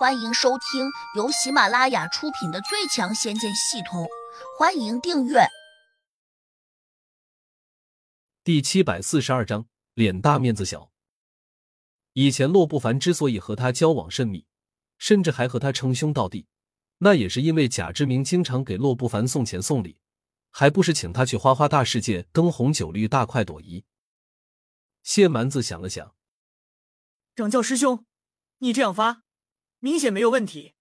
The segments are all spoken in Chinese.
欢迎收听由喜马拉雅出品的《最强仙剑系统》，欢迎订阅。第七百四十二章，脸大面子小。以前洛不凡之所以和他交往甚密，甚至还和他称兄道弟，那也是因为贾之明经常给洛不凡送钱送礼，还不是请他去花花大世界灯红酒绿、大快朵颐。谢蛮子想了想，掌教师兄，你这样发。明显没有问题，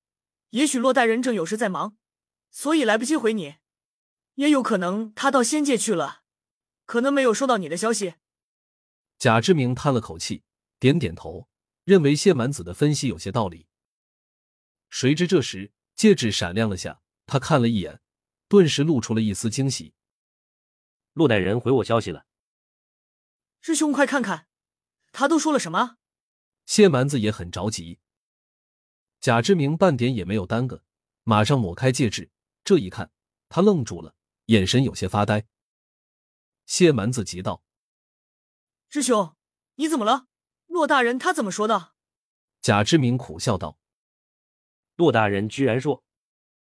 也许洛大人正有事在忙，所以来不及回你，也有可能他到仙界去了，可能没有收到你的消息。贾志明叹了口气，点点头，认为谢蛮子的分析有些道理。谁知这时戒指闪亮了下，他看了一眼，顿时露出了一丝惊喜。洛代人回我消息了，师兄快看看，他都说了什么？谢蛮子也很着急。贾志明半点也没有耽搁，马上抹开戒指。这一看，他愣住了，眼神有些发呆。谢蛮子急道：“师兄，你怎么了？骆大人他怎么说的？”贾志明苦笑道：“骆大人居然说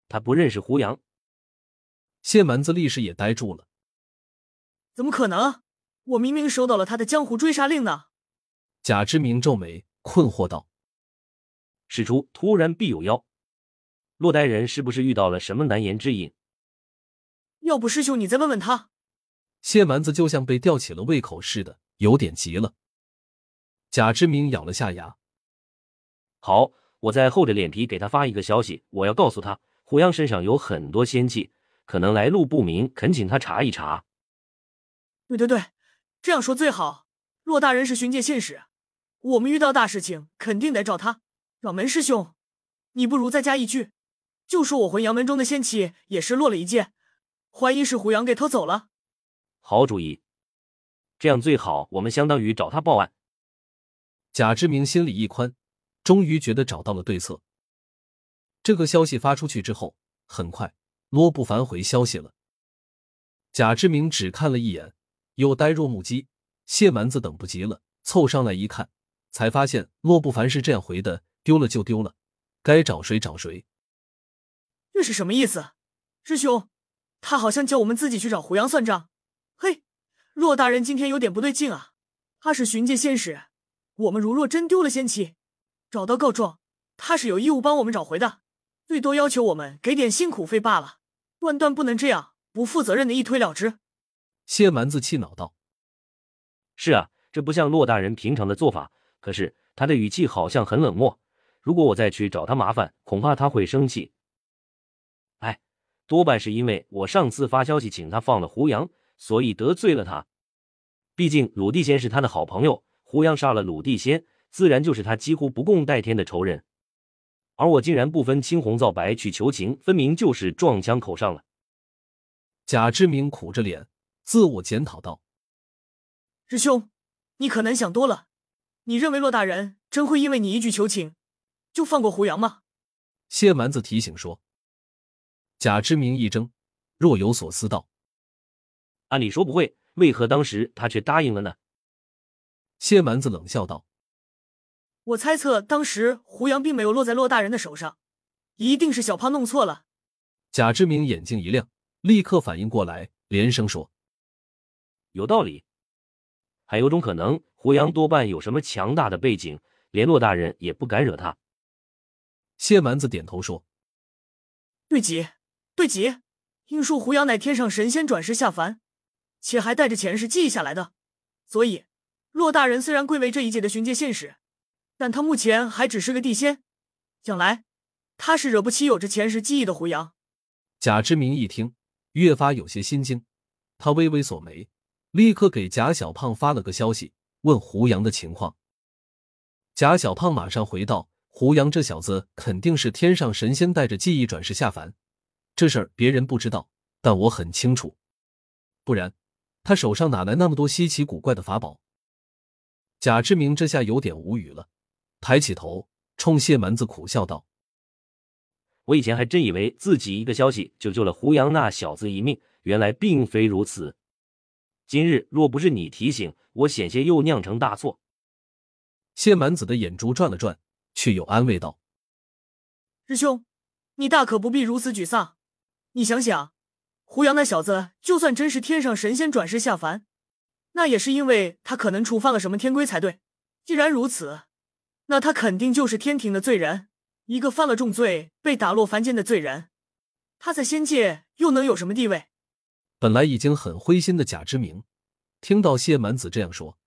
他不认识胡杨。”谢蛮子立时也呆住了。怎么可能？我明明收到了他的江湖追杀令呢！贾志明皱眉，困惑道。事出突然必有妖，洛呆人是不是遇到了什么难言之隐？要不师兄你再问问他。谢蛮子就像被吊起了胃口似的，有点急了。贾之明咬了下牙，好，我再厚着脸皮给他发一个消息，我要告诉他胡杨身上有很多仙气，可能来路不明，恳请他查一查。对对对，这样说最好。骆大人是巡界仙使，我们遇到大事情肯定得找他。掌门师兄，你不如再加一句，就说我回阳门中的仙气也是落了一件，怀疑是胡杨给偷走了。好主意，这样最好。我们相当于找他报案。贾之明心里一宽，终于觉得找到了对策。这个消息发出去之后，很快罗不凡回消息了。贾之明只看了一眼，又呆若木鸡。谢蛮子等不及了，凑上来一看，才发现洛不凡是这样回的。丢了就丢了，该找谁找谁。这是什么意思？师兄，他好像叫我们自己去找胡杨算账。嘿，骆大人今天有点不对劲啊！他是巡界仙使，我们如若真丢了仙器，找到告状，他是有义务帮我们找回的，最多要求我们给点辛苦费罢了，断断不能这样不负责任的一推了之。谢蛮子气恼道：“是啊，这不像骆大人平常的做法。可是他的语气好像很冷漠。”如果我再去找他麻烦，恐怕他会生气。哎，多半是因为我上次发消息请他放了胡杨，所以得罪了他。毕竟鲁地仙是他的好朋友，胡杨杀了鲁地仙，自然就是他几乎不共戴天的仇人。而我竟然不分青红皂白去求情，分明就是撞枪口上了。贾志明苦着脸，自我检讨道：“师兄，你可能想多了。你认为骆大人真会因为你一句求情？”就放过胡杨吗？谢蛮子提醒说。贾之明一怔，若有所思道：“按理说不会，为何当时他却答应了呢？”谢蛮子冷笑道：“我猜测当时胡杨并没有落在骆大人的手上，一定是小胖弄错了。”贾之明眼睛一亮，立刻反应过来，连声说：“有道理。还有种可能，胡杨多半有什么强大的背景，连骆大人也不敢惹他。”谢蛮子点头说：“对极，对极。应说胡杨乃天上神仙转世下凡，且还带着前世记忆下来的。所以，骆大人虽然贵为这一界的巡界仙使，但他目前还只是个地仙。将来，他是惹不起有着前世记忆的胡杨。”贾之明一听，越发有些心惊。他微微锁眉，立刻给贾小胖发了个消息，问胡杨的情况。贾小胖马上回道。胡杨这小子肯定是天上神仙带着记忆转世下凡，这事儿别人不知道，但我很清楚。不然，他手上哪来那么多稀奇古怪的法宝？贾志明这下有点无语了，抬起头冲谢蛮子苦笑道：“我以前还真以为自己一个消息就救了胡杨那小子一命，原来并非如此。今日若不是你提醒，我险些又酿成大错。”谢蛮子的眼珠转了转。却又安慰道：“师兄，你大可不必如此沮丧。你想想，胡杨那小子，就算真是天上神仙转世下凡，那也是因为他可能触犯了什么天规才对。既然如此，那他肯定就是天庭的罪人，一个犯了重罪被打落凡间的罪人。他在仙界又能有什么地位？本来已经很灰心的贾之明，听到谢满子这样说，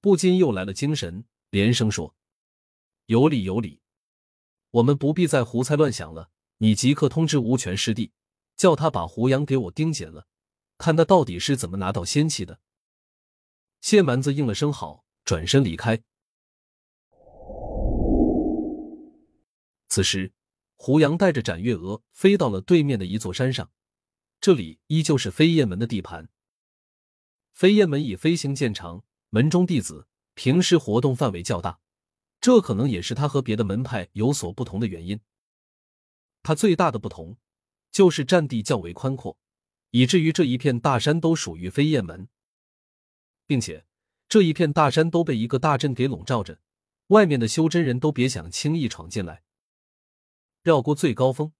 不禁又来了精神，连声说：“有理有理，我们不必再胡猜乱想了。你即刻通知吴权师弟，叫他把胡杨给我盯紧了，看他到底是怎么拿到仙气的。”谢蛮子应了声好，转身离开。此时，胡杨带着展月娥飞到了对面的一座山上。这里依旧是飞燕门的地盘。飞燕门以飞行见长，门中弟子平时活动范围较大，这可能也是他和别的门派有所不同的原因。他最大的不同就是占地较为宽阔，以至于这一片大山都属于飞燕门，并且这一片大山都被一个大阵给笼罩着，外面的修真人都别想轻易闯进来。绕过最高峰，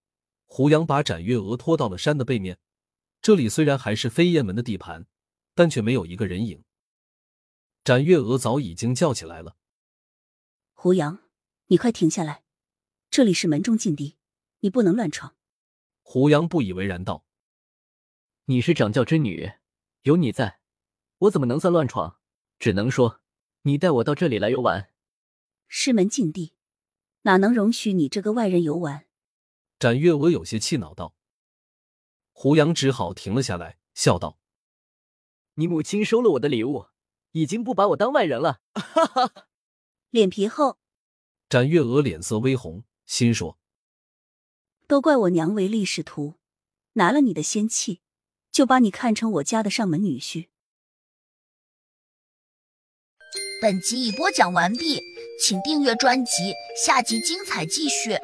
胡杨把展月娥拖到了山的背面。这里虽然还是飞燕门的地盘，但却没有一个人影。展月娥早已经叫起来了：“胡杨，你快停下来！这里是门中禁地，你不能乱闯。”胡杨不以为然道：“你是掌教之女，有你在，我怎么能算乱闯？只能说，你带我到这里来游玩。师门禁地，哪能容许你这个外人游玩？”展月娥有些气恼道。胡杨只好停了下来，笑道：“你母亲收了我的礼物，已经不把我当外人了。”哈哈，脸皮厚。展月娥脸色微红，心说：“都怪我娘唯利是图，拿了你的仙气，就把你看成我家的上门女婿。”本集已播讲完毕，请订阅专辑，下集精彩继续。